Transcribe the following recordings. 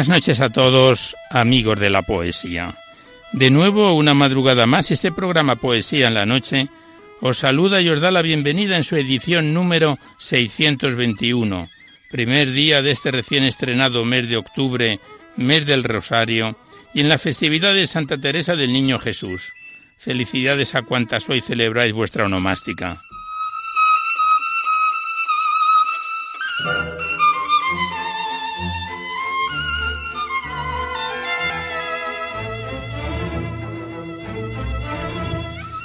Buenas noches a todos, amigos de la poesía. De nuevo, una madrugada más, este programa Poesía en la Noche os saluda y os da la bienvenida en su edición número 621, primer día de este recién estrenado mes de octubre, mes del Rosario, y en la festividad de Santa Teresa del Niño Jesús. Felicidades a cuantas hoy celebráis vuestra onomástica.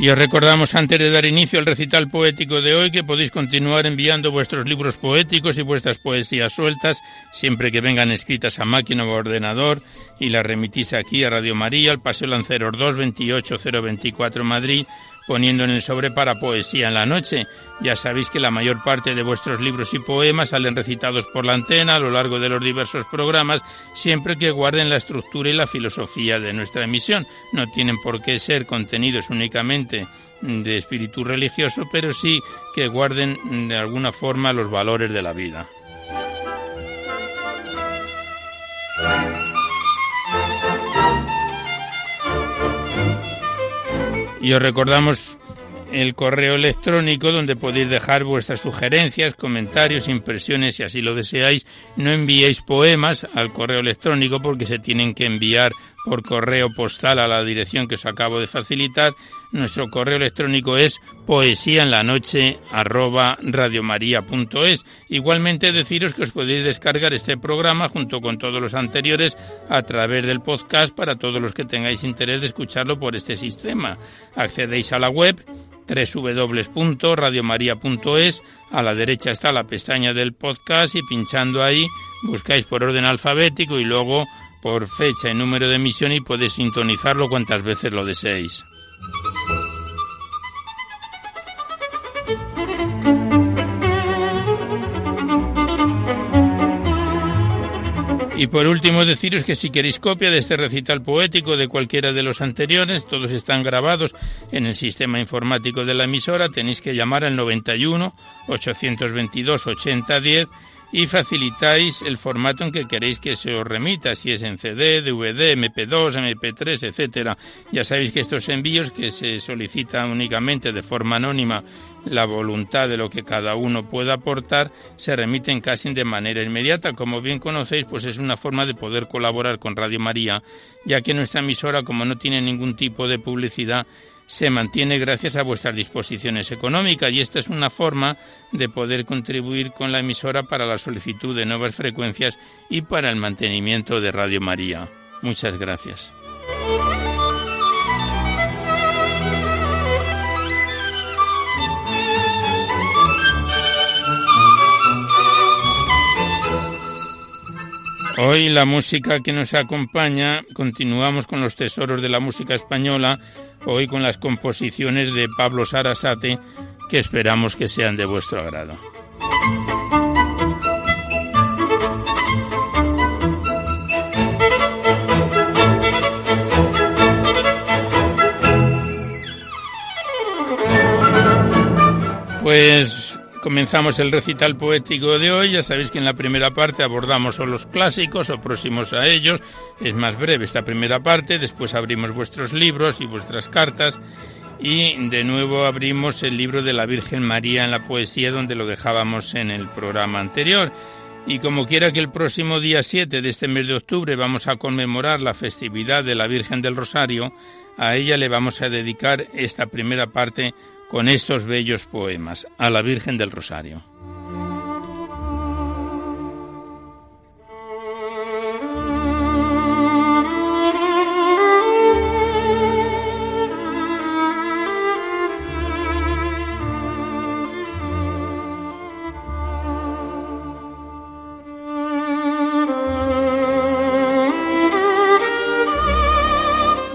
Y os recordamos antes de dar inicio al recital poético de hoy que podéis continuar enviando vuestros libros poéticos y vuestras poesías sueltas siempre que vengan escritas a máquina o ordenador y las remitís aquí a Radio María, al Paseo Lanceros 2, 28024 Madrid poniendo en el sobre para poesía en la noche. Ya sabéis que la mayor parte de vuestros libros y poemas salen recitados por la antena a lo largo de los diversos programas, siempre que guarden la estructura y la filosofía de nuestra emisión. No tienen por qué ser contenidos únicamente de espíritu religioso, pero sí que guarden de alguna forma los valores de la vida. Y os recordamos el correo electrónico donde podéis dejar vuestras sugerencias, comentarios, impresiones si así lo deseáis. No enviéis poemas al correo electrónico porque se tienen que enviar por correo postal a la dirección que os acabo de facilitar. Nuestro correo electrónico es poesía en la noche Igualmente deciros que os podéis descargar este programa junto con todos los anteriores a través del podcast para todos los que tengáis interés de escucharlo por este sistema. Accedéis a la web www.radiomaria.es. A la derecha está la pestaña del podcast y pinchando ahí buscáis por orden alfabético y luego por fecha y número de emisión y podéis sintonizarlo cuantas veces lo deseéis. Y por último deciros que si queréis copia de este recital poético de cualquiera de los anteriores, todos están grabados en el sistema informático de la emisora, tenéis que llamar al 91 822 8010 y facilitáis el formato en que queréis que se os remita, si es en CD, DVD, MP2, MP3, etcétera. Ya sabéis que estos envíos que se solicitan únicamente de forma anónima la voluntad de lo que cada uno pueda aportar se remiten casi de manera inmediata. Como bien conocéis, pues es una forma de poder colaborar con Radio María, ya que nuestra emisora, como no tiene ningún tipo de publicidad, se mantiene gracias a vuestras disposiciones económicas y esta es una forma de poder contribuir con la emisora para la solicitud de nuevas frecuencias y para el mantenimiento de Radio María. Muchas gracias. Hoy la música que nos acompaña, continuamos con los tesoros de la música española hoy con las composiciones de Pablo Sarasate, que esperamos que sean de vuestro agrado. Pues comenzamos el recital poético de hoy. Ya sabéis que en la primera parte abordamos los clásicos o próximos a ellos. Es más breve esta primera parte. Después abrimos vuestros libros y vuestras cartas. Y de nuevo abrimos el libro de la Virgen María en la poesía donde lo dejábamos en el programa anterior. Y como quiera que el próximo día 7 de este mes de octubre vamos a conmemorar la festividad de la Virgen del Rosario, a ella le vamos a dedicar esta primera parte con estos bellos poemas a la Virgen del Rosario.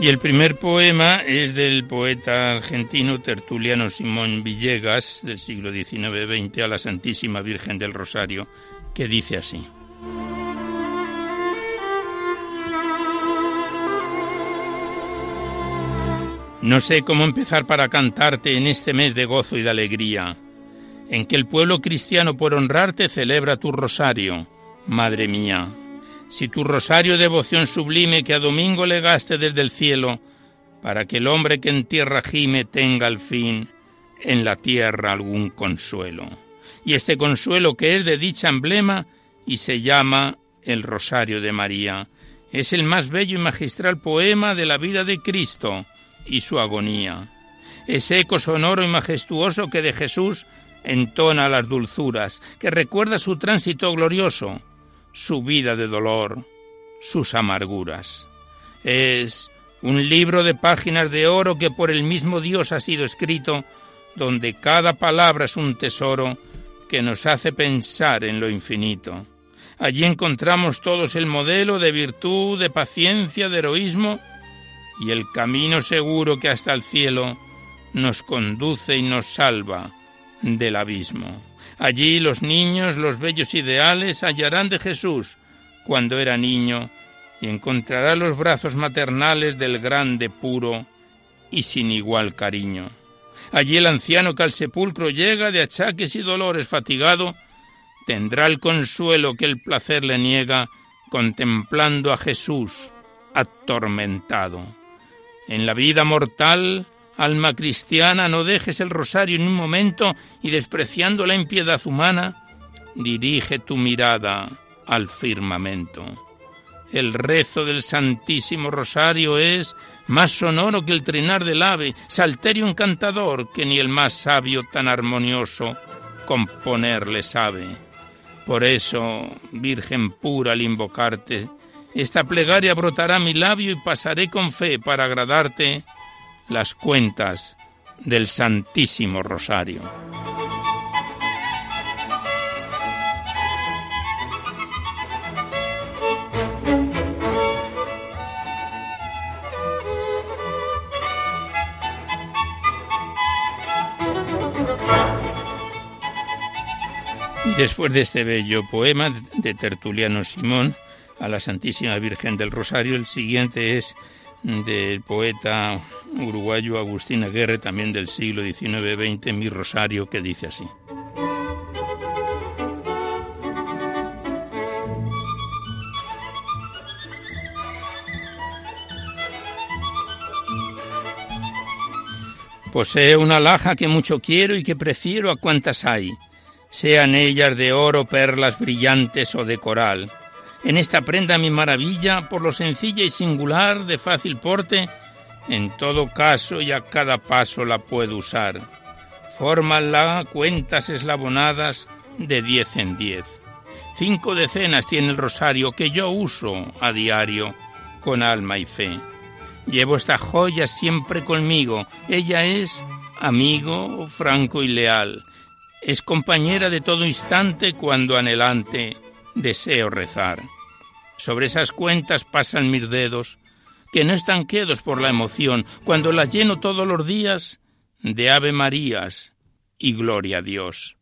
Y el primer poema es del poeta argentino Tertuliano Simón Villegas, del siglo XIX-XX, a la Santísima Virgen del Rosario, que dice así. No sé cómo empezar para cantarte en este mes de gozo y de alegría, en que el pueblo cristiano por honrarte celebra tu rosario, Madre mía si tu rosario devoción sublime que a domingo legaste desde el cielo, para que el hombre que en tierra gime tenga al fin en la tierra algún consuelo. Y este consuelo que es de dicha emblema y se llama el Rosario de María, es el más bello y magistral poema de la vida de Cristo y su agonía. Es eco sonoro y majestuoso que de Jesús entona las dulzuras, que recuerda su tránsito glorioso, su vida de dolor, sus amarguras. Es un libro de páginas de oro que por el mismo Dios ha sido escrito, donde cada palabra es un tesoro que nos hace pensar en lo infinito. Allí encontramos todos el modelo de virtud, de paciencia, de heroísmo y el camino seguro que hasta el cielo nos conduce y nos salva del abismo. Allí los niños, los bellos ideales hallarán de Jesús cuando era niño y encontrará los brazos maternales del grande puro y sin igual cariño. Allí el anciano que al sepulcro llega de achaques y dolores fatigado, tendrá el consuelo que el placer le niega contemplando a Jesús atormentado. En la vida mortal Alma cristiana, no dejes el rosario en un momento y despreciando la impiedad humana, dirige tu mirada al firmamento. El rezo del Santísimo Rosario es más sonoro que el trinar del ave, salterio encantador que ni el más sabio tan armonioso componerle sabe. Por eso, Virgen pura, al invocarte, esta plegaria brotará mi labio y pasaré con fe para agradarte las cuentas del Santísimo Rosario. Después de este bello poema de Tertuliano Simón a la Santísima Virgen del Rosario, el siguiente es del poeta uruguayo Agustín Aguirre, también del siglo XIX-XX, Mi Rosario, que dice así. Posee una laja que mucho quiero y que prefiero a cuantas hay, sean ellas de oro, perlas brillantes o de coral en esta prenda mi maravilla por lo sencilla y singular de fácil porte, en todo caso y a cada paso la puedo usar. Fórmala cuentas eslabonadas de diez en diez. Cinco decenas tiene el rosario que yo uso a diario con alma y fe. Llevo esta joya siempre conmigo. Ella es amigo, franco y leal. Es compañera de todo instante cuando anhelante deseo rezar. Sobre esas cuentas pasan mis dedos, que no están quedos por la emoción, cuando las lleno todos los días de Ave Marías y Gloria a Dios.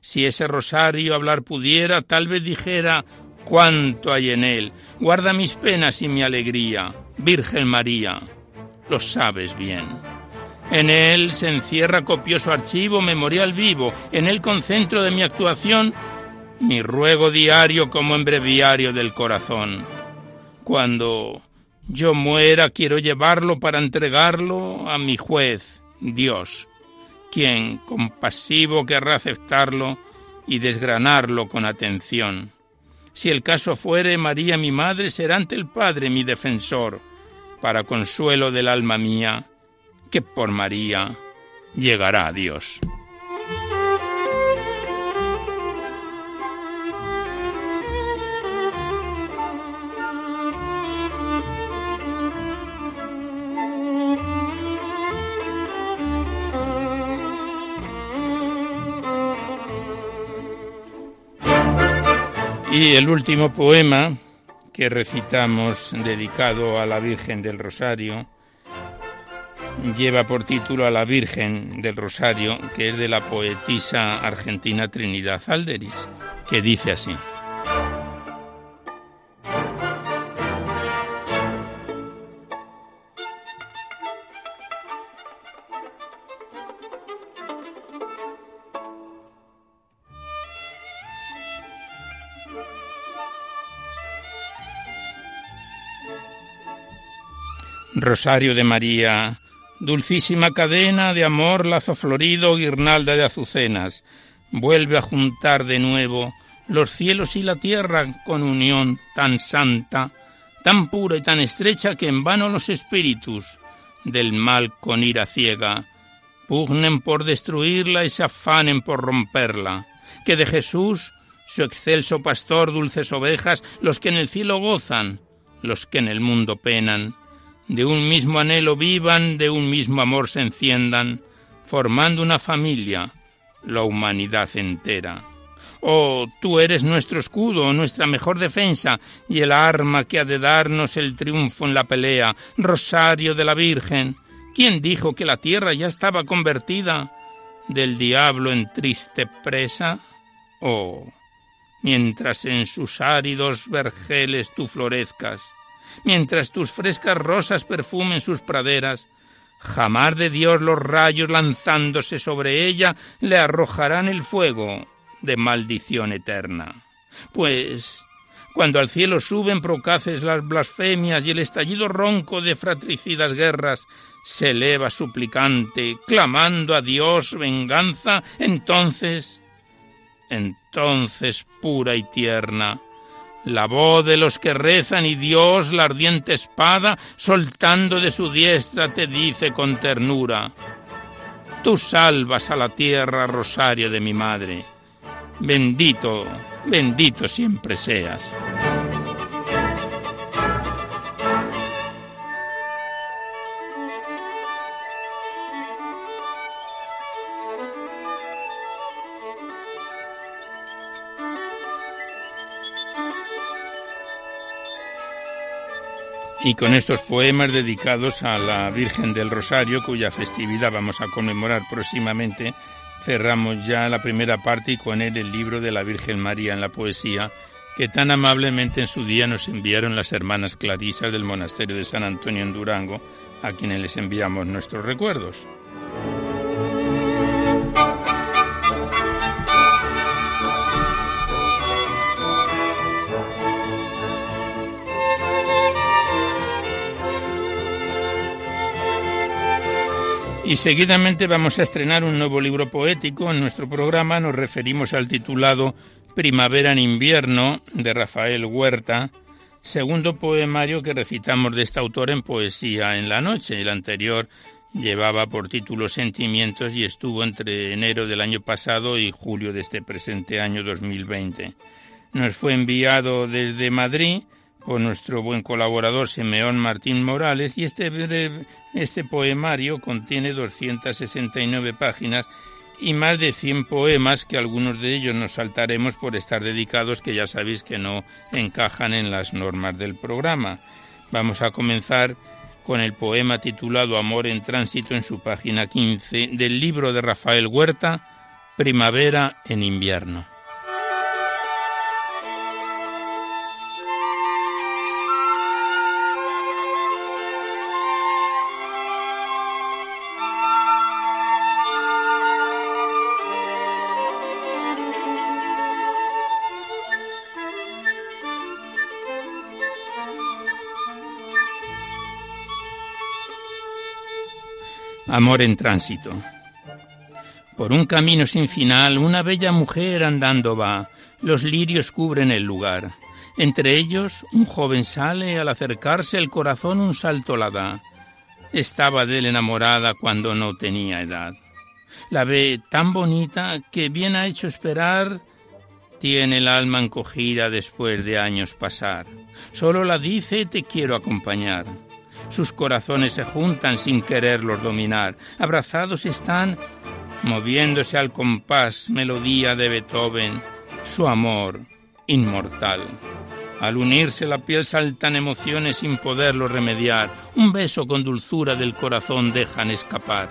Si ese rosario hablar pudiera, tal vez dijera cuánto hay en él. Guarda mis penas y mi alegría, Virgen María, lo sabes bien. En él se encierra copioso archivo memorial vivo, en él concentro de mi actuación mi ruego diario como en breviario del corazón. Cuando yo muera quiero llevarlo para entregarlo a mi juez, Dios, quien compasivo querrá aceptarlo y desgranarlo con atención. Si el caso fuere, María mi madre será ante el Padre mi defensor, para consuelo del alma mía, que por María llegará a Dios. Y el último poema que recitamos dedicado a la Virgen del Rosario lleva por título a la Virgen del Rosario, que es de la poetisa argentina Trinidad Alderis, que dice así. Rosario de María, dulcísima cadena de amor, lazo florido, guirnalda de azucenas, vuelve a juntar de nuevo los cielos y la tierra con unión tan santa, tan pura y tan estrecha que en vano los espíritus del mal con ira ciega pugnen por destruirla y se afanen por romperla, que de Jesús, su excelso pastor, dulces ovejas, los que en el cielo gozan, los que en el mundo penan, de un mismo anhelo vivan, de un mismo amor se enciendan, formando una familia, la humanidad entera. Oh, tú eres nuestro escudo, nuestra mejor defensa y el arma que ha de darnos el triunfo en la pelea, Rosario de la Virgen. ¿Quién dijo que la tierra ya estaba convertida del diablo en triste presa? Oh, mientras en sus áridos vergeles tú florezcas, mientras tus frescas rosas perfumen sus praderas, jamás de Dios los rayos lanzándose sobre ella le arrojarán el fuego de maldición eterna. Pues cuando al cielo suben procaces las blasfemias y el estallido ronco de fratricidas guerras se eleva suplicante, clamando a Dios venganza, entonces, entonces pura y tierna, la voz de los que rezan y Dios, la ardiente espada, soltando de su diestra, te dice con ternura, Tú salvas a la tierra, rosario de mi madre. Bendito, bendito siempre seas. Y con estos poemas dedicados a la Virgen del Rosario, cuya festividad vamos a conmemorar próximamente, cerramos ya la primera parte y con él el libro de la Virgen María en la poesía, que tan amablemente en su día nos enviaron las hermanas clarisas del monasterio de San Antonio en Durango, a quienes les enviamos nuestros recuerdos. Y seguidamente vamos a estrenar un nuevo libro poético. En nuestro programa nos referimos al titulado Primavera en invierno de Rafael Huerta, segundo poemario que recitamos de este autor en Poesía en la Noche. El anterior llevaba por título Sentimientos y estuvo entre enero del año pasado y julio de este presente año 2020. Nos fue enviado desde Madrid por nuestro buen colaborador Simeón Martín Morales y este, este poemario contiene 269 páginas y más de 100 poemas que algunos de ellos nos saltaremos por estar dedicados que ya sabéis que no encajan en las normas del programa. Vamos a comenzar con el poema titulado Amor en tránsito en su página 15 del libro de Rafael Huerta, Primavera en invierno. Amor en tránsito. Por un camino sin final, una bella mujer andando va. Los lirios cubren el lugar. Entre ellos, un joven sale, al acercarse el corazón un salto la da. Estaba de él enamorada cuando no tenía edad. La ve tan bonita que bien ha hecho esperar tiene el alma encogida después de años pasar. Solo la dice te quiero acompañar. Sus corazones se juntan sin quererlos dominar. Abrazados están, moviéndose al compás, melodía de Beethoven, su amor inmortal. Al unirse la piel saltan emociones sin poderlo remediar. Un beso con dulzura del corazón dejan escapar.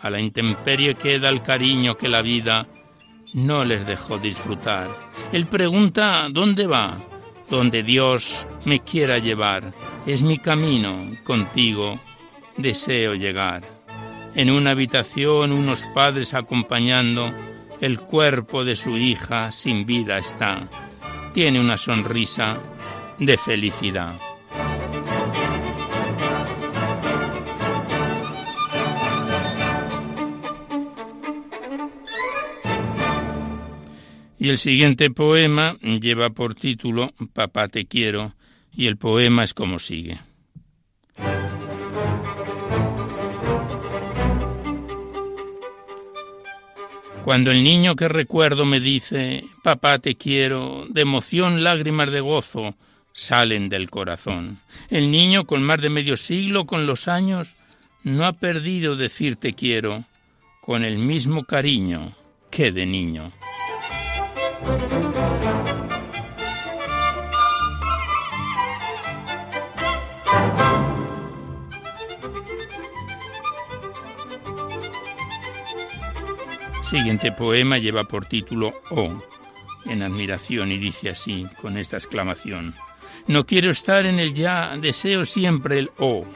A la intemperie queda el cariño que la vida no les dejó disfrutar. Él pregunta ¿dónde va? Donde Dios me quiera llevar. Es mi camino, contigo deseo llegar. En una habitación unos padres acompañando, el cuerpo de su hija sin vida está. Tiene una sonrisa de felicidad. Y el siguiente poema lleva por título Papá te quiero y el poema es como sigue. Cuando el niño que recuerdo me dice, papá te quiero, de emoción lágrimas de gozo salen del corazón. El niño con más de medio siglo, con los años, no ha perdido decir te quiero, con el mismo cariño que de niño. Siguiente poema lleva por título O, en admiración, y dice así, con esta exclamación. No quiero estar en el ya, deseo siempre el O.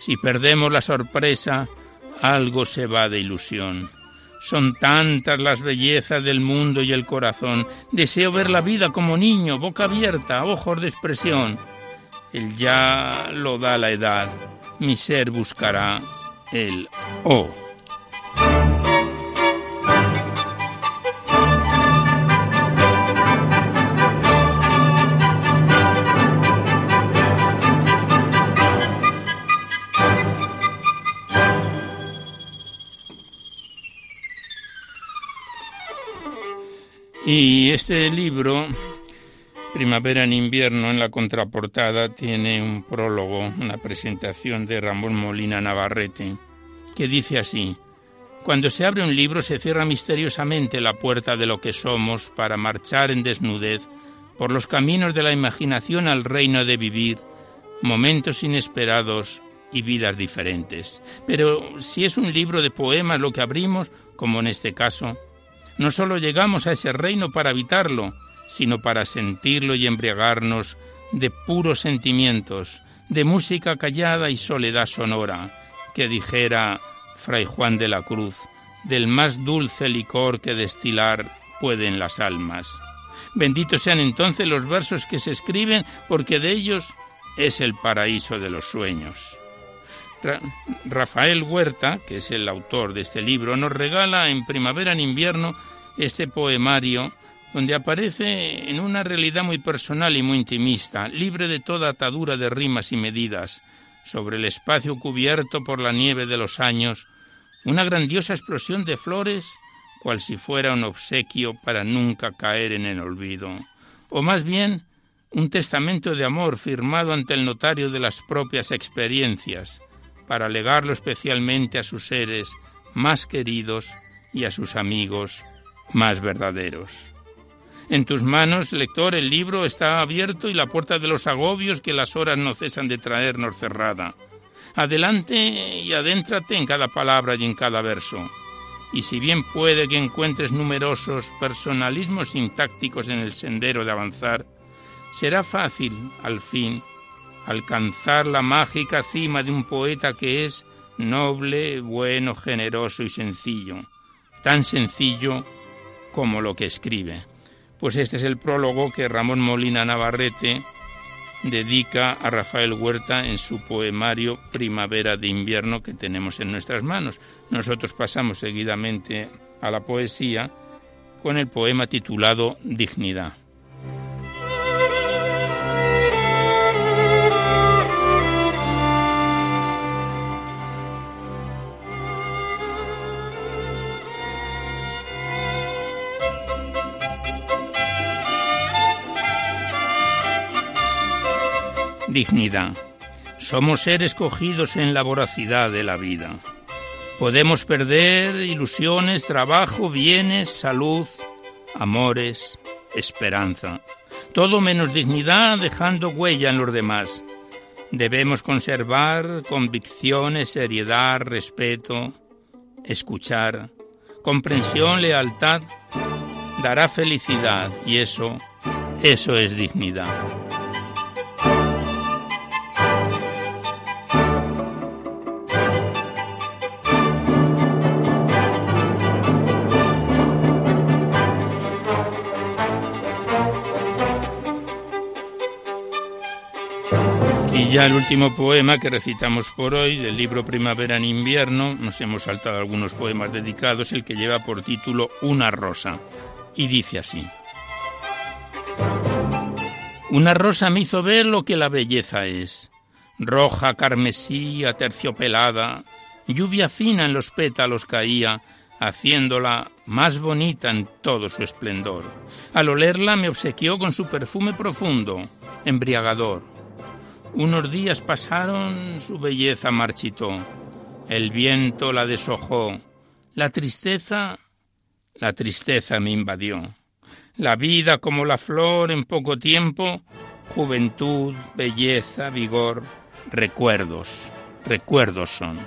Si perdemos la sorpresa, algo se va de ilusión. Son tantas las bellezas del mundo y el corazón. Deseo ver la vida como niño, boca abierta, ojos de expresión. El ya lo da la edad. Mi ser buscará el O. Y este libro, Primavera en invierno, en la contraportada tiene un prólogo, una presentación de Ramón Molina Navarrete, que dice así, Cuando se abre un libro se cierra misteriosamente la puerta de lo que somos para marchar en desnudez por los caminos de la imaginación al reino de vivir, momentos inesperados y vidas diferentes. Pero si es un libro de poemas lo que abrimos, como en este caso, no solo llegamos a ese reino para habitarlo, sino para sentirlo y embriagarnos de puros sentimientos, de música callada y soledad sonora, que dijera Fray Juan de la Cruz, del más dulce licor que destilar pueden las almas. Benditos sean entonces los versos que se escriben, porque de ellos es el paraíso de los sueños. Rafael Huerta, que es el autor de este libro, nos regala en Primavera en Invierno este poemario donde aparece en una realidad muy personal y muy intimista, libre de toda atadura de rimas y medidas, sobre el espacio cubierto por la nieve de los años, una grandiosa explosión de flores, cual si fuera un obsequio para nunca caer en el olvido, o más bien un testamento de amor firmado ante el notario de las propias experiencias, para legarlo especialmente a sus seres más queridos y a sus amigos más verdaderos. En tus manos, lector, el libro está abierto y la puerta de los agobios que las horas no cesan de traernos cerrada. Adelante y adéntrate en cada palabra y en cada verso. Y si bien puede que encuentres numerosos personalismos sintácticos en el sendero de avanzar, será fácil, al fin, alcanzar la mágica cima de un poeta que es noble, bueno, generoso y sencillo, tan sencillo como lo que escribe. Pues este es el prólogo que Ramón Molina Navarrete dedica a Rafael Huerta en su poemario Primavera de invierno que tenemos en nuestras manos. Nosotros pasamos seguidamente a la poesía con el poema titulado Dignidad. Dignidad. Somos seres cogidos en la voracidad de la vida. Podemos perder ilusiones, trabajo, bienes, salud, amores, esperanza. Todo menos dignidad dejando huella en los demás. Debemos conservar convicciones, seriedad, respeto, escuchar, comprensión, lealtad. Dará felicidad y eso, eso es dignidad. Ya el último poema que recitamos por hoy del libro Primavera en invierno, nos hemos saltado algunos poemas dedicados, el que lleva por título Una rosa, y dice así. Una rosa me hizo ver lo que la belleza es, roja, carmesí, aterciopelada, lluvia fina en los pétalos caía, haciéndola más bonita en todo su esplendor. Al olerla me obsequió con su perfume profundo, embriagador unos días pasaron, su belleza marchitó, el viento la deshojó, la tristeza, la tristeza me invadió. La vida como la flor en poco tiempo, juventud, belleza, vigor, recuerdos, recuerdos son.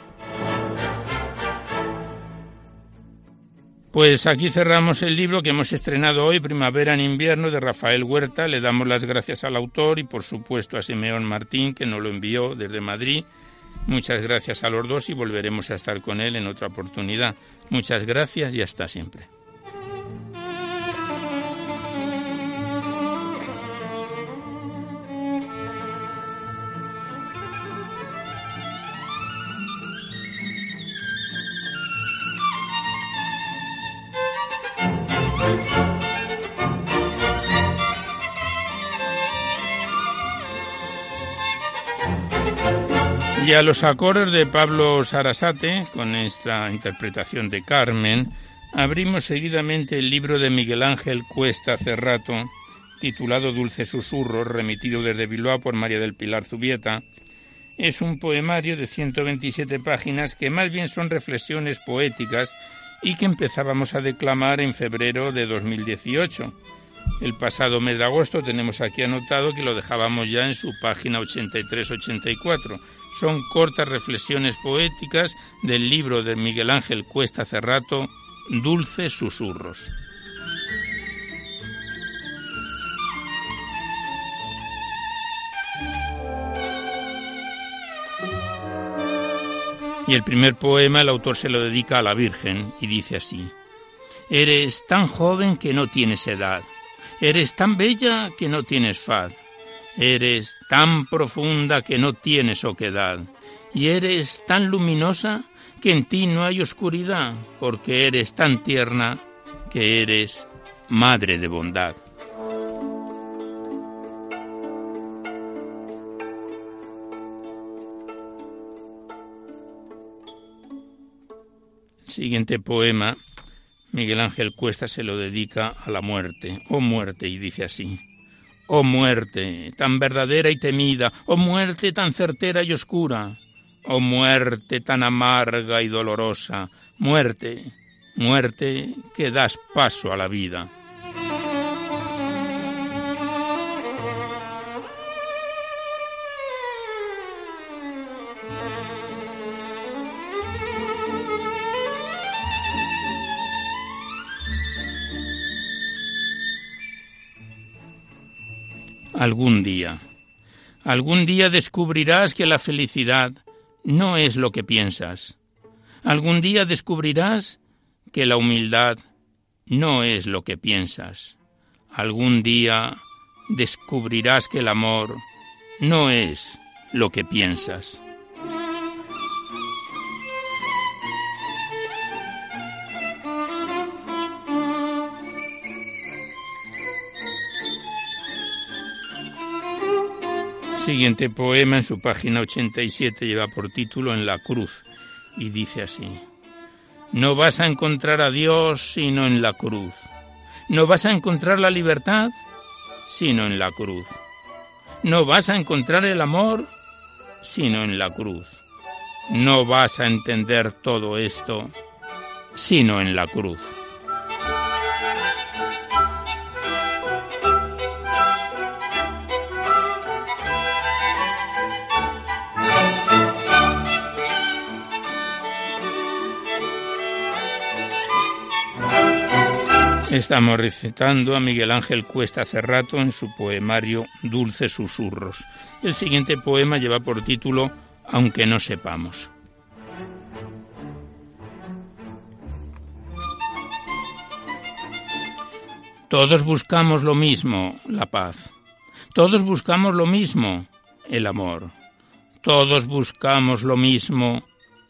Pues aquí cerramos el libro que hemos estrenado hoy, Primavera en invierno, de Rafael Huerta. Le damos las gracias al autor y por supuesto a Simeón Martín, que nos lo envió desde Madrid. Muchas gracias a los dos y volveremos a estar con él en otra oportunidad. Muchas gracias y hasta siempre. Y a los acordes de Pablo Sarasate, con esta interpretación de Carmen, abrimos seguidamente el libro de Miguel Ángel Cuesta Cerrato, titulado Dulce Susurro, remitido desde Bilbao por María del Pilar Zubieta. Es un poemario de 127 páginas que más bien son reflexiones poéticas y que empezábamos a declamar en febrero de 2018. El pasado mes de agosto tenemos aquí anotado que lo dejábamos ya en su página 83-84 son cortas reflexiones poéticas del libro de Miguel Ángel Cuesta Cerrato, Dulces Susurros. Y el primer poema el autor se lo dedica a la Virgen y dice así, Eres tan joven que no tienes edad, eres tan bella que no tienes faz, Eres tan profunda que no tienes oquedad, y eres tan luminosa que en ti no hay oscuridad, porque eres tan tierna que eres madre de bondad. Siguiente poema, Miguel Ángel Cuesta se lo dedica a la muerte, oh muerte, y dice así. Oh muerte, tan verdadera y temida, oh muerte tan certera y oscura, oh muerte tan amarga y dolorosa, muerte, muerte que das paso a la vida. Algún día, algún día descubrirás que la felicidad no es lo que piensas. Algún día descubrirás que la humildad no es lo que piensas. Algún día descubrirás que el amor no es lo que piensas. Siguiente poema en su página 87 lleva por título En la cruz y dice así. No vas a encontrar a Dios sino en la cruz. No vas a encontrar la libertad sino en la cruz. No vas a encontrar el amor sino en la cruz. No vas a entender todo esto sino en la cruz. Estamos recitando a Miguel Ángel Cuesta Cerrato en su poemario Dulces Susurros. El siguiente poema lleva por título Aunque no sepamos. Todos buscamos lo mismo, la paz. Todos buscamos lo mismo, el amor. Todos buscamos lo mismo,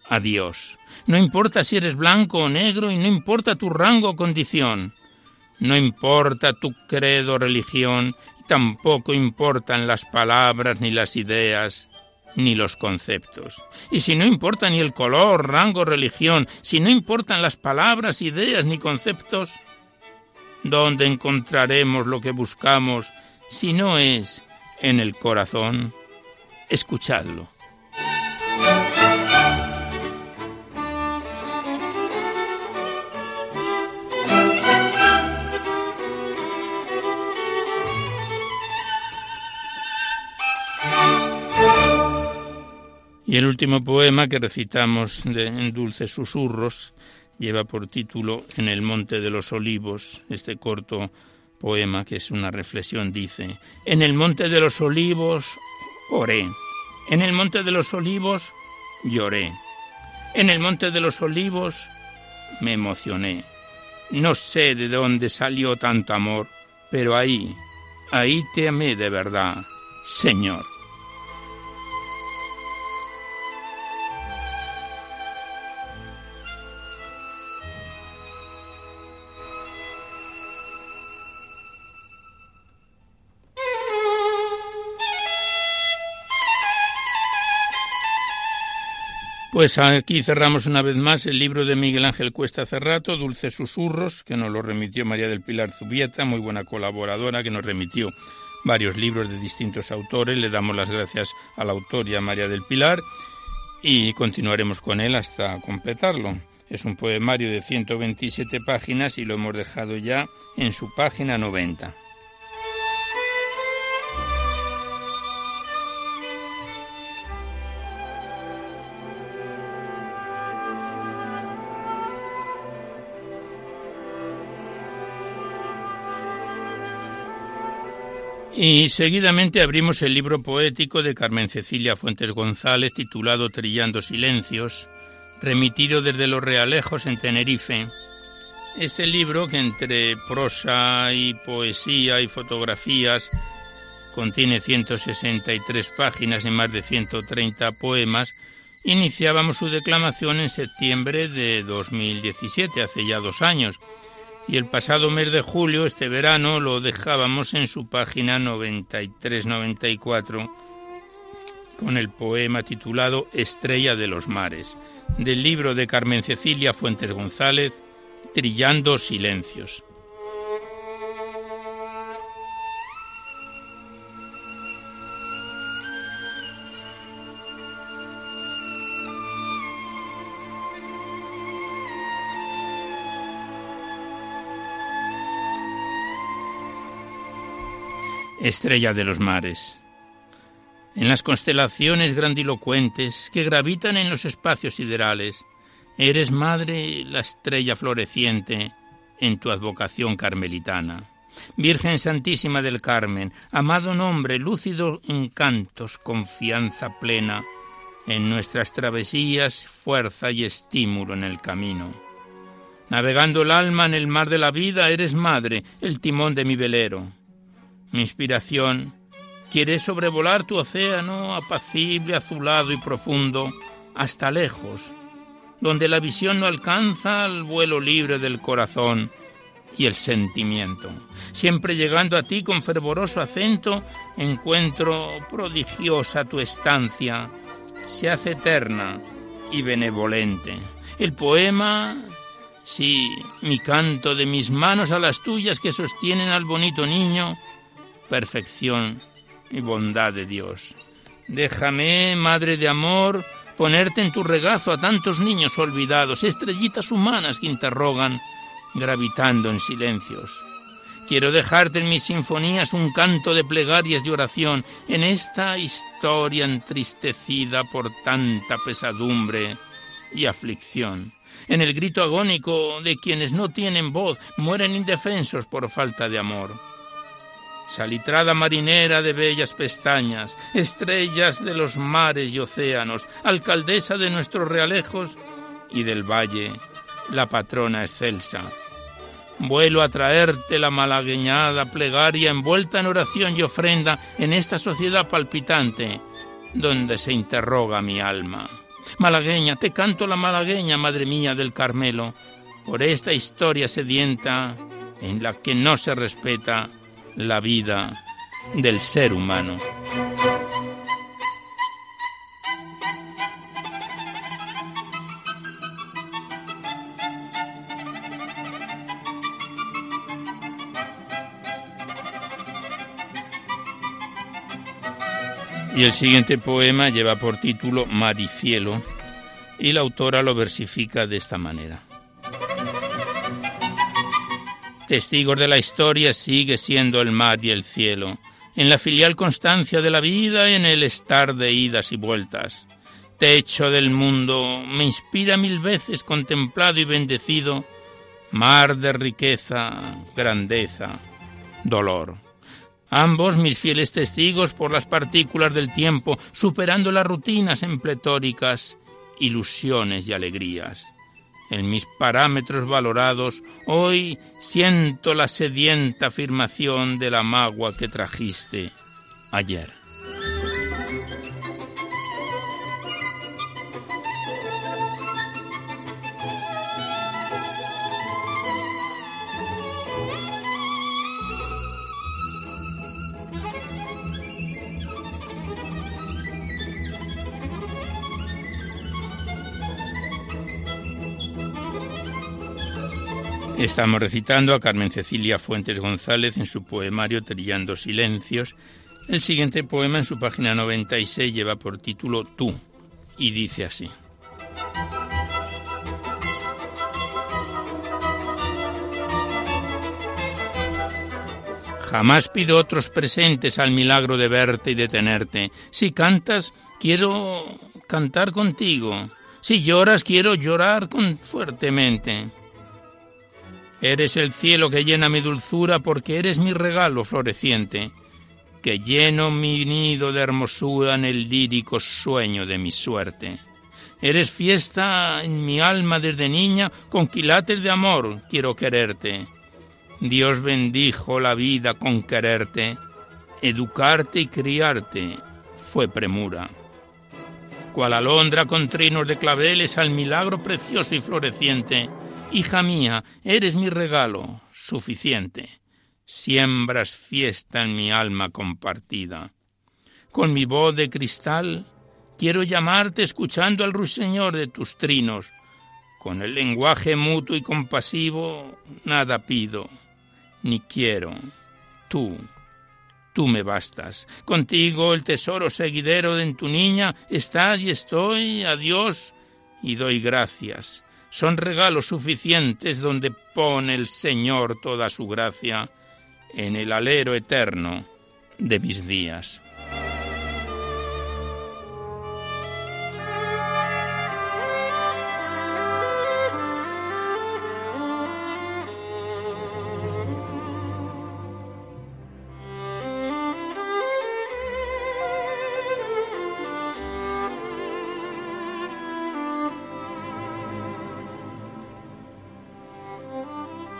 a Dios. No importa si eres blanco o negro y no importa tu rango o condición. No importa tu credo, religión, tampoco importan las palabras, ni las ideas, ni los conceptos. Y si no importa ni el color, rango, religión, si no importan las palabras, ideas, ni conceptos, ¿dónde encontraremos lo que buscamos si no es en el corazón? Escuchadlo. Y el último poema que recitamos en Dulces Susurros lleva por título En el Monte de los Olivos. Este corto poema, que es una reflexión, dice, En el Monte de los Olivos oré, en el Monte de los Olivos lloré, en el Monte de los Olivos me emocioné. No sé de dónde salió tanto amor, pero ahí, ahí te amé de verdad, Señor. Pues aquí cerramos una vez más el libro de Miguel Ángel Cuesta Cerrato, Dulces Susurros, que nos lo remitió María del Pilar Zubieta, muy buena colaboradora, que nos remitió varios libros de distintos autores. Le damos las gracias a la autoría María del Pilar y continuaremos con él hasta completarlo. Es un poemario de 127 páginas y lo hemos dejado ya en su página 90. Y seguidamente abrimos el libro poético de Carmen Cecilia Fuentes González titulado Trillando Silencios, remitido desde los Realejos en Tenerife. Este libro, que entre prosa y poesía y fotografías contiene 163 páginas y más de 130 poemas, iniciábamos su declamación en septiembre de 2017, hace ya dos años, y el pasado mes de julio, este verano, lo dejábamos en su página 93-94 con el poema titulado Estrella de los Mares, del libro de Carmen Cecilia Fuentes González, Trillando Silencios. Estrella de los mares. En las constelaciones grandilocuentes que gravitan en los espacios siderales, eres madre la estrella floreciente en tu advocación carmelitana. Virgen Santísima del Carmen, amado nombre, lúcido encantos, confianza plena, en nuestras travesías, fuerza y estímulo en el camino. Navegando el alma en el mar de la vida, eres madre, el timón de mi velero. Mi inspiración quiere sobrevolar tu océano apacible, azulado y profundo, hasta lejos, donde la visión no alcanza al vuelo libre del corazón y el sentimiento. Siempre llegando a ti con fervoroso acento, encuentro prodigiosa tu estancia, se hace eterna y benevolente. El poema, sí, mi canto de mis manos a las tuyas que sostienen al bonito niño, perfección y bondad de Dios. Déjame, Madre de Amor, ponerte en tu regazo a tantos niños olvidados, estrellitas humanas que interrogan, gravitando en silencios. Quiero dejarte en mis sinfonías un canto de plegarias y oración en esta historia entristecida por tanta pesadumbre y aflicción. En el grito agónico de quienes no tienen voz, mueren indefensos por falta de amor. Salitrada marinera de bellas pestañas, estrellas de los mares y océanos, alcaldesa de nuestros realejos y del valle, la patrona excelsa Vuelo a traerte la malagueñada plegaria envuelta en oración y ofrenda en esta sociedad palpitante donde se interroga mi alma. Malagueña, te canto la malagueña, madre mía del Carmelo, por esta historia sedienta en la que no se respeta la vida del ser humano. Y el siguiente poema lleva por título Maricielo y la autora lo versifica de esta manera. Testigos de la historia sigue siendo el mar y el cielo, en la filial constancia de la vida, en el estar de idas y vueltas. Techo del mundo, me inspira mil veces contemplado y bendecido, mar de riqueza, grandeza, dolor. Ambos mis fieles testigos por las partículas del tiempo, superando las rutinas en pletóricas ilusiones y alegrías. En mis parámetros valorados, hoy siento la sedienta afirmación de la magua que trajiste ayer. Estamos recitando a Carmen Cecilia Fuentes González en su poemario Trillando Silencios. El siguiente poema en su página 96 lleva por título Tú y dice así. Jamás pido otros presentes al milagro de verte y de tenerte. Si cantas, quiero cantar contigo. Si lloras, quiero llorar con fuertemente. Eres el cielo que llena mi dulzura porque eres mi regalo floreciente, que lleno mi nido de hermosura en el lírico sueño de mi suerte. Eres fiesta en mi alma desde niña, con quilates de amor quiero quererte. Dios bendijo la vida con quererte, educarte y criarte fue premura. Cual alondra con trinos de claveles al milagro precioso y floreciente, Hija mía, eres mi regalo suficiente. Siembras fiesta en mi alma compartida. Con mi voz de cristal quiero llamarte escuchando al ruiseñor de tus trinos. Con el lenguaje mutuo y compasivo nada pido, ni quiero. Tú, tú me bastas. Contigo el tesoro seguidero de tu niña estás y estoy, adiós, y doy gracias son regalos suficientes donde pone el Señor toda su gracia en el alero eterno de mis días.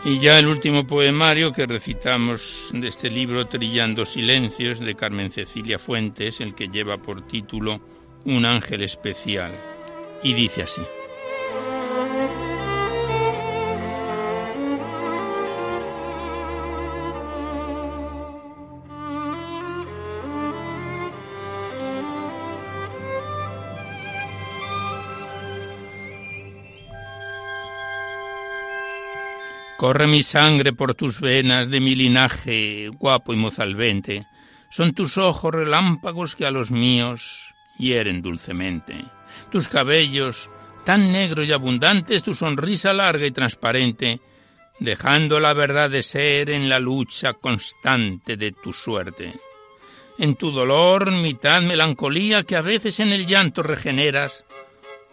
Y ya el último poemario que recitamos de este libro, Trillando Silencios, de Carmen Cecilia Fuentes, el que lleva por título Un ángel especial. Y dice así. Corre mi sangre por tus venas de mi linaje, guapo y mozalbente. Son tus ojos relámpagos que a los míos hieren dulcemente. Tus cabellos, tan negros y abundantes, tu sonrisa larga y transparente, dejando la verdad de ser en la lucha constante de tu suerte. En tu dolor, mitad melancolía que a veces en el llanto regeneras,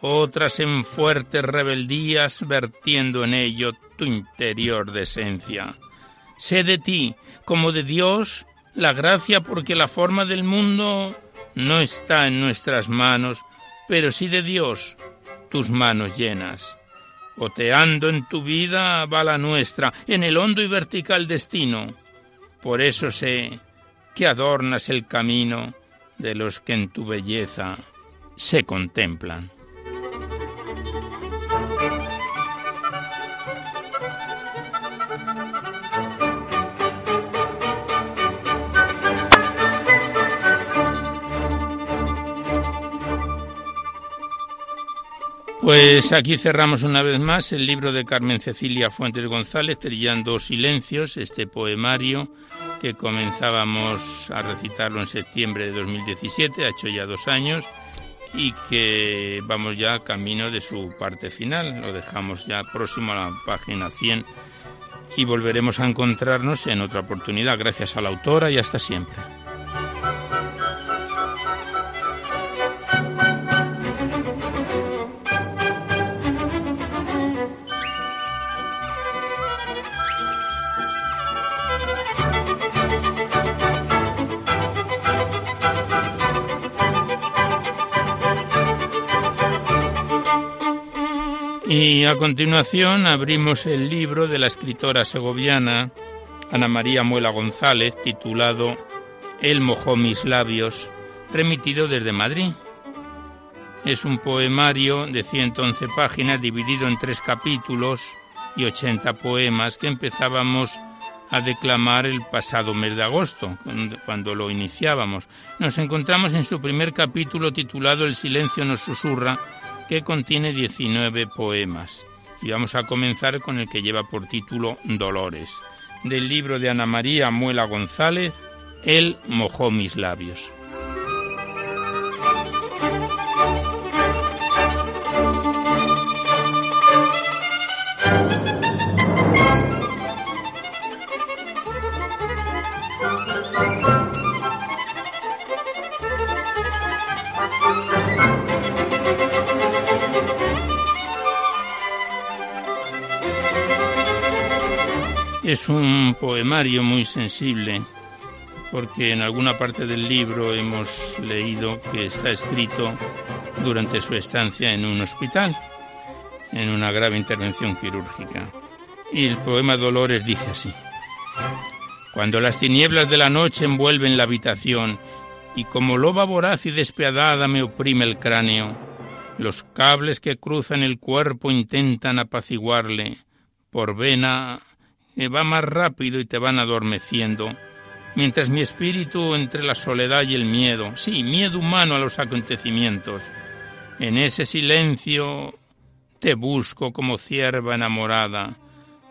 otras en fuertes rebeldías vertiendo en ello tu interior de esencia. Sé de ti, como de Dios, la gracia porque la forma del mundo no está en nuestras manos, pero sí de Dios, tus manos llenas. Oteando en tu vida va la nuestra, en el hondo y vertical destino. Por eso sé que adornas el camino de los que en tu belleza se contemplan. Pues aquí cerramos una vez más el libro de Carmen Cecilia Fuentes González, Trillando Silencios, este poemario que comenzábamos a recitarlo en septiembre de 2017, ha hecho ya dos años, y que vamos ya camino de su parte final. Lo dejamos ya próximo a la página 100 y volveremos a encontrarnos en otra oportunidad. Gracias a la autora y hasta siempre. Y a continuación abrimos el libro de la escritora segoviana Ana María Muela González, titulado Él mojó mis labios, remitido desde Madrid. Es un poemario de 111 páginas dividido en tres capítulos y 80 poemas que empezábamos a declamar el pasado mes de agosto, cuando lo iniciábamos. Nos encontramos en su primer capítulo titulado El silencio nos susurra, que contiene 19 poemas. Y vamos a comenzar con el que lleva por título Dolores, del libro de Ana María Muela González, Él mojó mis labios. Es un poemario muy sensible porque en alguna parte del libro hemos leído que está escrito durante su estancia en un hospital, en una grave intervención quirúrgica. Y el poema Dolores dice así. Cuando las tinieblas de la noche envuelven la habitación y como loba voraz y despiadada me oprime el cráneo, los cables que cruzan el cuerpo intentan apaciguarle, por vena va más rápido y te van adormeciendo, mientras mi espíritu entre la soledad y el miedo, sí, miedo humano a los acontecimientos, en ese silencio te busco como cierva enamorada,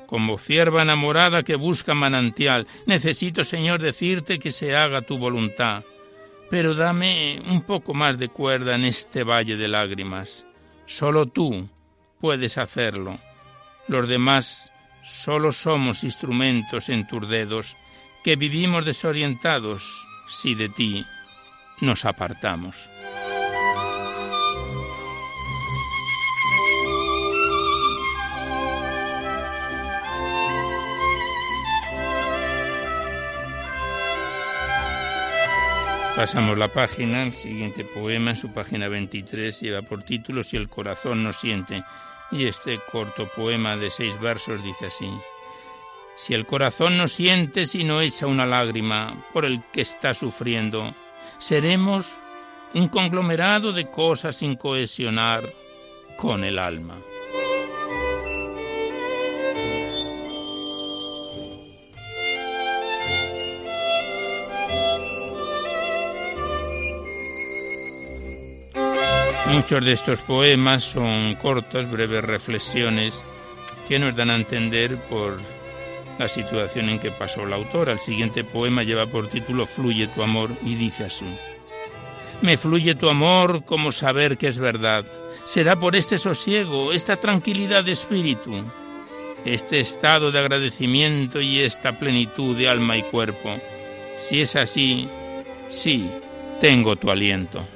como cierva enamorada que busca manantial. Necesito, Señor, decirte que se haga tu voluntad, pero dame un poco más de cuerda en este valle de lágrimas. Solo tú puedes hacerlo. Los demás Solo somos instrumentos en tus dedos, que vivimos desorientados, si de ti nos apartamos. Pasamos la página, el siguiente poema en su página 23 lleva por título Si el corazón no siente y este corto poema de seis versos dice así. Si el corazón no siente si no echa una lágrima por el que está sufriendo, seremos un conglomerado de cosas sin cohesionar con el alma. Muchos de estos poemas son cortas, breves reflexiones que nos dan a entender por la situación en que pasó la autora. El siguiente poema lleva por título Fluye tu amor y dice así. Me fluye tu amor como saber que es verdad. Será por este sosiego, esta tranquilidad de espíritu, este estado de agradecimiento y esta plenitud de alma y cuerpo. Si es así, sí, tengo tu aliento.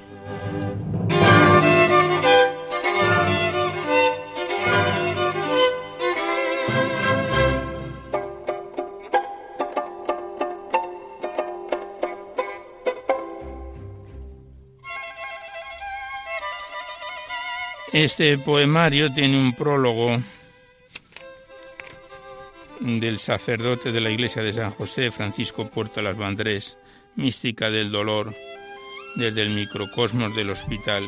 Este poemario tiene un prólogo del sacerdote de la iglesia de San José, Francisco Puerto Las Vandrés, mística del dolor, desde el microcosmos del hospital,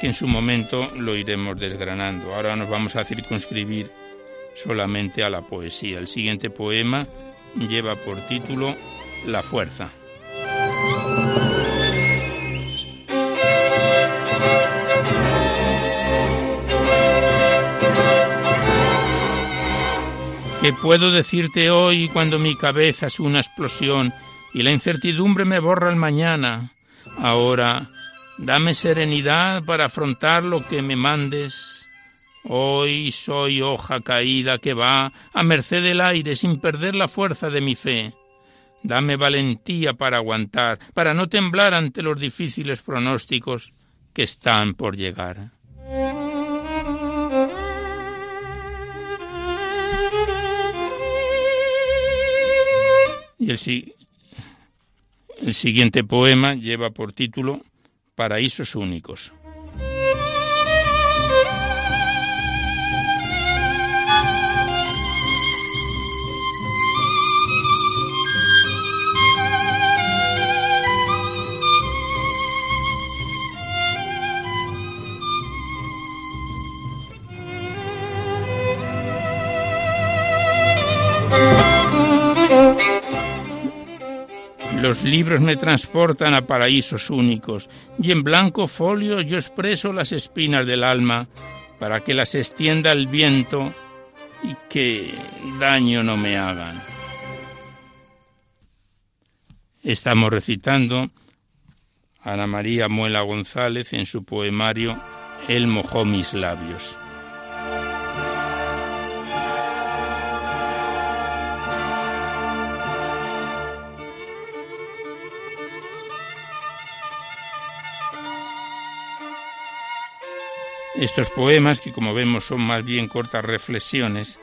que en su momento lo iremos desgranando. Ahora nos vamos a circunscribir solamente a la poesía. El siguiente poema lleva por título La fuerza. ¿Qué puedo decirte hoy cuando mi cabeza es una explosión y la incertidumbre me borra el mañana? Ahora, dame serenidad para afrontar lo que me mandes. Hoy soy hoja caída que va a merced del aire sin perder la fuerza de mi fe. Dame valentía para aguantar, para no temblar ante los difíciles pronósticos que están por llegar. Y el, el siguiente poema lleva por título Paraísos Únicos. Los libros me transportan a paraísos únicos y en blanco folio yo expreso las espinas del alma para que las extienda el viento y que daño no me hagan. Estamos recitando Ana María Muela González en su poemario Él mojó mis labios. Estos poemas, que como vemos son más bien cortas reflexiones,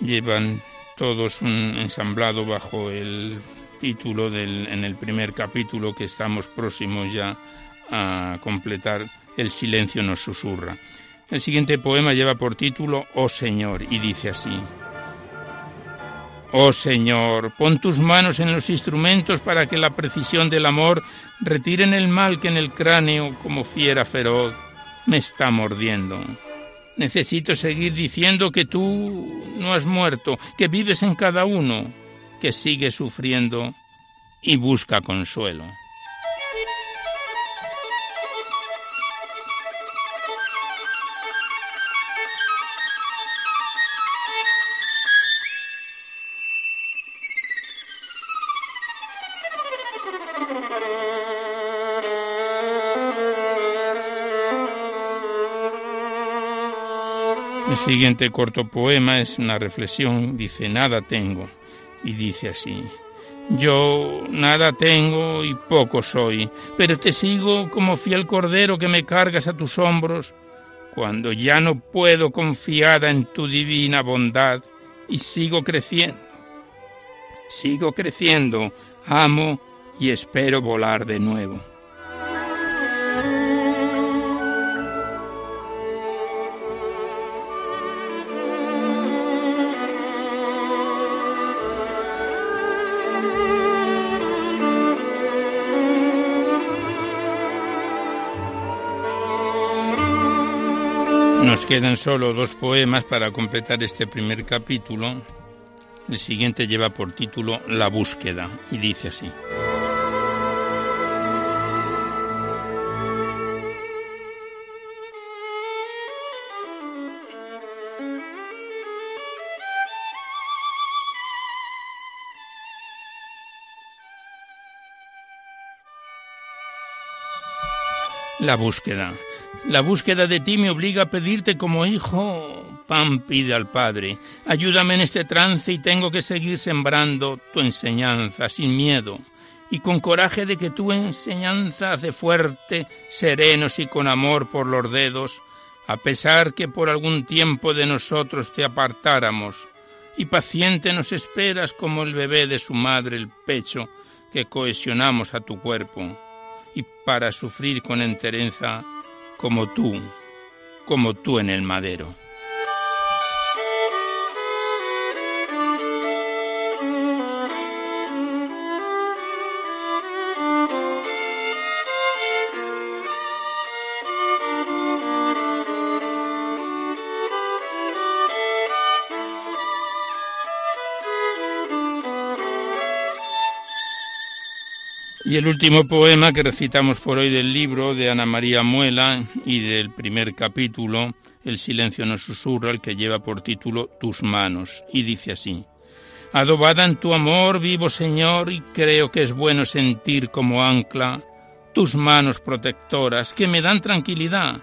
llevan todos un ensamblado bajo el título del, en el primer capítulo que estamos próximos ya a completar, El silencio nos susurra. El siguiente poema lleva por título Oh Señor y dice así. Oh Señor, pon tus manos en los instrumentos para que la precisión del amor retiren el mal que en el cráneo como fiera feroz me está mordiendo. Necesito seguir diciendo que tú no has muerto, que vives en cada uno, que sigue sufriendo y busca consuelo. El siguiente corto poema es una reflexión, dice, nada tengo, y dice así, Yo nada tengo y poco soy, pero te sigo como fiel cordero que me cargas a tus hombros, cuando ya no puedo confiada en tu divina bondad y sigo creciendo. Sigo creciendo, amo y espero volar de nuevo. Nos quedan solo dos poemas para completar este primer capítulo. El siguiente lleva por título La búsqueda y dice así. La búsqueda. La búsqueda de ti me obliga a pedirte como hijo. Pan pide al Padre. Ayúdame en este trance y tengo que seguir sembrando tu enseñanza sin miedo y con coraje de que tu enseñanza hace fuerte, serenos y con amor por los dedos, a pesar que por algún tiempo de nosotros te apartáramos, y paciente nos esperas como el bebé de su madre el pecho que cohesionamos a tu cuerpo, y para sufrir con entereza como tú, como tú en el madero. Y el último poema que recitamos por hoy del libro de Ana María Muela y del primer capítulo, El silencio nos susurra, el que lleva por título Tus manos, y dice así. Adobada en tu amor, vivo Señor, y creo que es bueno sentir como ancla tus manos protectoras que me dan tranquilidad.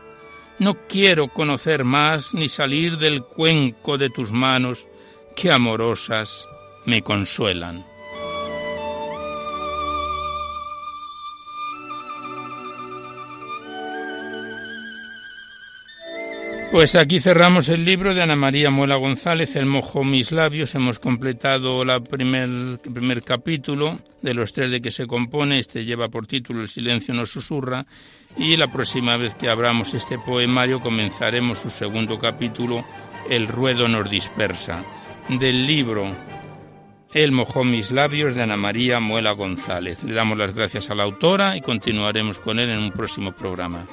No quiero conocer más ni salir del cuenco de tus manos que amorosas me consuelan. Pues aquí cerramos el libro de Ana María Muela González, El mojó mis labios. Hemos completado primer, el primer capítulo de los tres de que se compone. Este lleva por título El silencio nos susurra. Y la próxima vez que abramos este poemario comenzaremos su segundo capítulo, El ruedo nos dispersa, del libro El mojó mis labios de Ana María Muela González. Le damos las gracias a la autora y continuaremos con él en un próximo programa.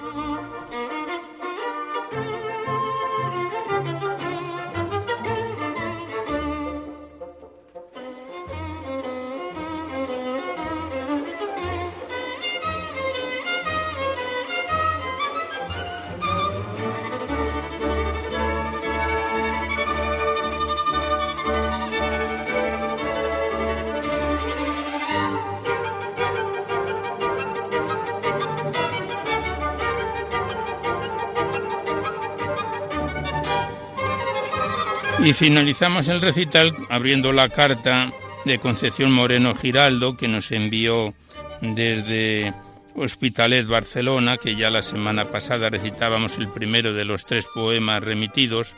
Y finalizamos el recital abriendo la carta de Concepción Moreno Giraldo que nos envió desde Hospitalet, Barcelona, que ya la semana pasada recitábamos el primero de los tres poemas remitidos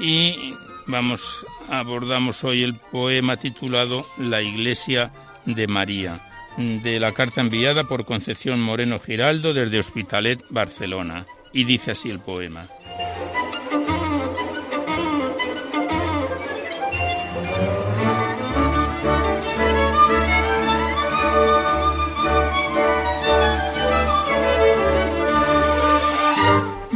y vamos abordamos hoy el poema titulado La Iglesia de María, de la carta enviada por Concepción Moreno Giraldo desde Hospitalet, Barcelona. Y dice así el poema.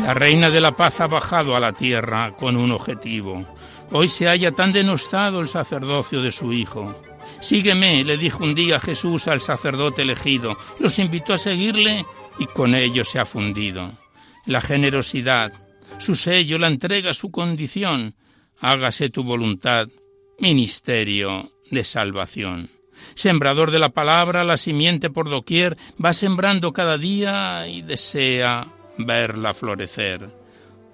La reina de la paz ha bajado a la tierra con un objetivo. Hoy se halla tan denostado el sacerdocio de su hijo. Sígueme, le dijo un día Jesús al sacerdote elegido. Los invitó a seguirle y con ellos se ha fundido. La generosidad, su sello, la entrega, su condición. Hágase tu voluntad, ministerio de salvación. Sembrador de la palabra, la simiente por doquier, va sembrando cada día y desea verla florecer.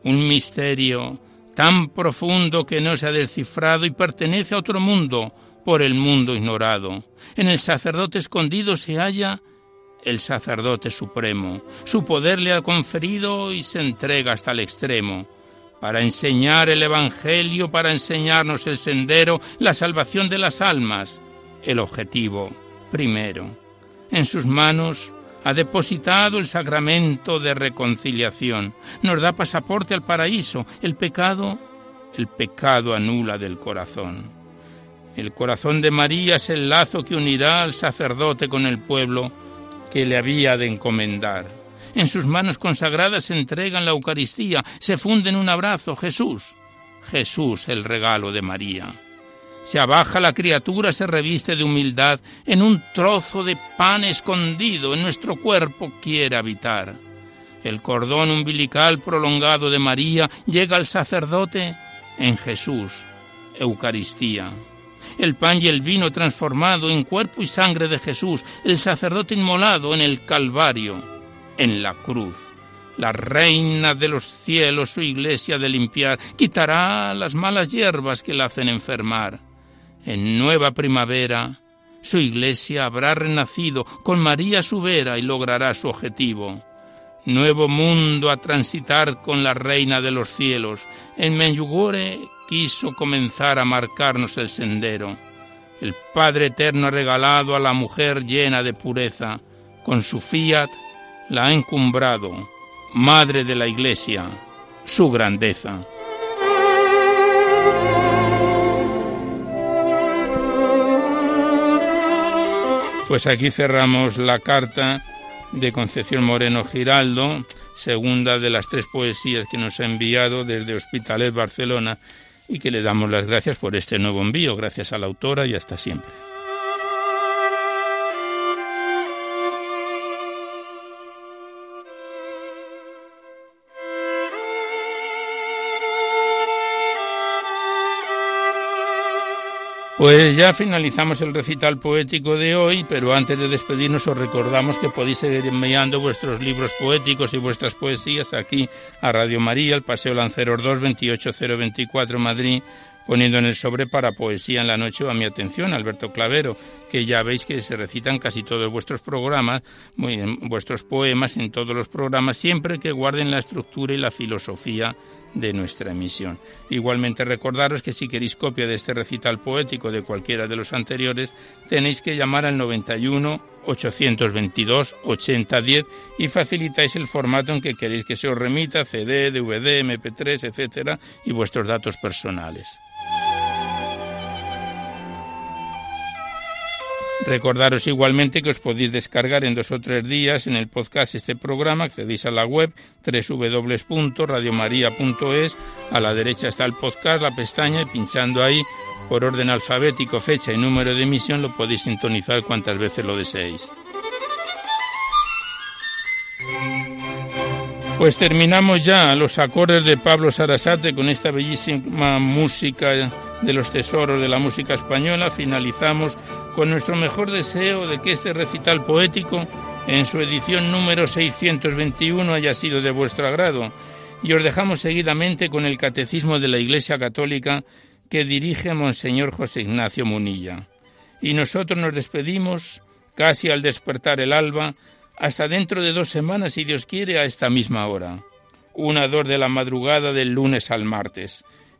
Un misterio tan profundo que no se ha descifrado y pertenece a otro mundo, por el mundo ignorado. En el sacerdote escondido se halla el sacerdote supremo. Su poder le ha conferido y se entrega hasta el extremo para enseñar el Evangelio, para enseñarnos el sendero, la salvación de las almas, el objetivo primero. En sus manos ha depositado el sacramento de reconciliación, nos da pasaporte al paraíso, el pecado, el pecado anula del corazón. El corazón de María es el lazo que unirá al sacerdote con el pueblo que le había de encomendar. En sus manos consagradas se entregan la Eucaristía, se funde en un abrazo Jesús. Jesús, el regalo de María. Se abaja la criatura, se reviste de humildad, en un trozo de pan escondido en nuestro cuerpo quiere habitar. El cordón umbilical prolongado de María llega al sacerdote en Jesús, Eucaristía. El pan y el vino transformado en cuerpo y sangre de Jesús, el sacerdote inmolado en el Calvario en la cruz. La reina de los cielos, su iglesia de limpiar, quitará las malas hierbas que la hacen enfermar. En nueva primavera, su iglesia habrá renacido con María su vera y logrará su objetivo. Nuevo mundo a transitar con la reina de los cielos. En Menyugore quiso comenzar a marcarnos el sendero. El Padre Eterno ha regalado a la mujer llena de pureza. Con su fiat la ha encumbrado, Madre de la Iglesia, su grandeza. Pues aquí cerramos la carta de Concepción Moreno Giraldo, segunda de las tres poesías que nos ha enviado desde Hospitalet, Barcelona, y que le damos las gracias por este nuevo envío. Gracias a la autora y hasta siempre. Pues ya finalizamos el recital poético de hoy, pero antes de despedirnos os recordamos que podéis seguir enviando vuestros libros poéticos y vuestras poesías aquí a Radio María, el Paseo Lanceros 2, 28024 Madrid, poniendo en el sobre para poesía en la noche a mi atención, Alberto Clavero, que ya veis que se recitan casi todos vuestros programas, vuestros poemas en todos los programas, siempre que guarden la estructura y la filosofía de nuestra emisión. Igualmente recordaros que si queréis copia de este recital poético de cualquiera de los anteriores, tenéis que llamar al 91 822 8010 y facilitáis el formato en que queréis que se os remita, CD, DVD, MP3, etcétera, y vuestros datos personales. Recordaros igualmente que os podéis descargar en dos o tres días en el podcast este programa, accedéis a la web www.radiomaria.es, a la derecha está el podcast, la pestaña y pinchando ahí por orden alfabético, fecha y número de emisión lo podéis sintonizar cuantas veces lo deseéis. Pues terminamos ya los acordes de Pablo Sarasate con esta bellísima música de los tesoros de la música española. Finalizamos con nuestro mejor deseo de que este recital poético en su edición número 621 haya sido de vuestro agrado. Y os dejamos seguidamente con el Catecismo de la Iglesia Católica que dirige Monseñor José Ignacio Munilla. Y nosotros nos despedimos casi al despertar el alba hasta dentro de dos semanas, si Dios quiere, a esta misma hora. Una dos de la madrugada del lunes al martes.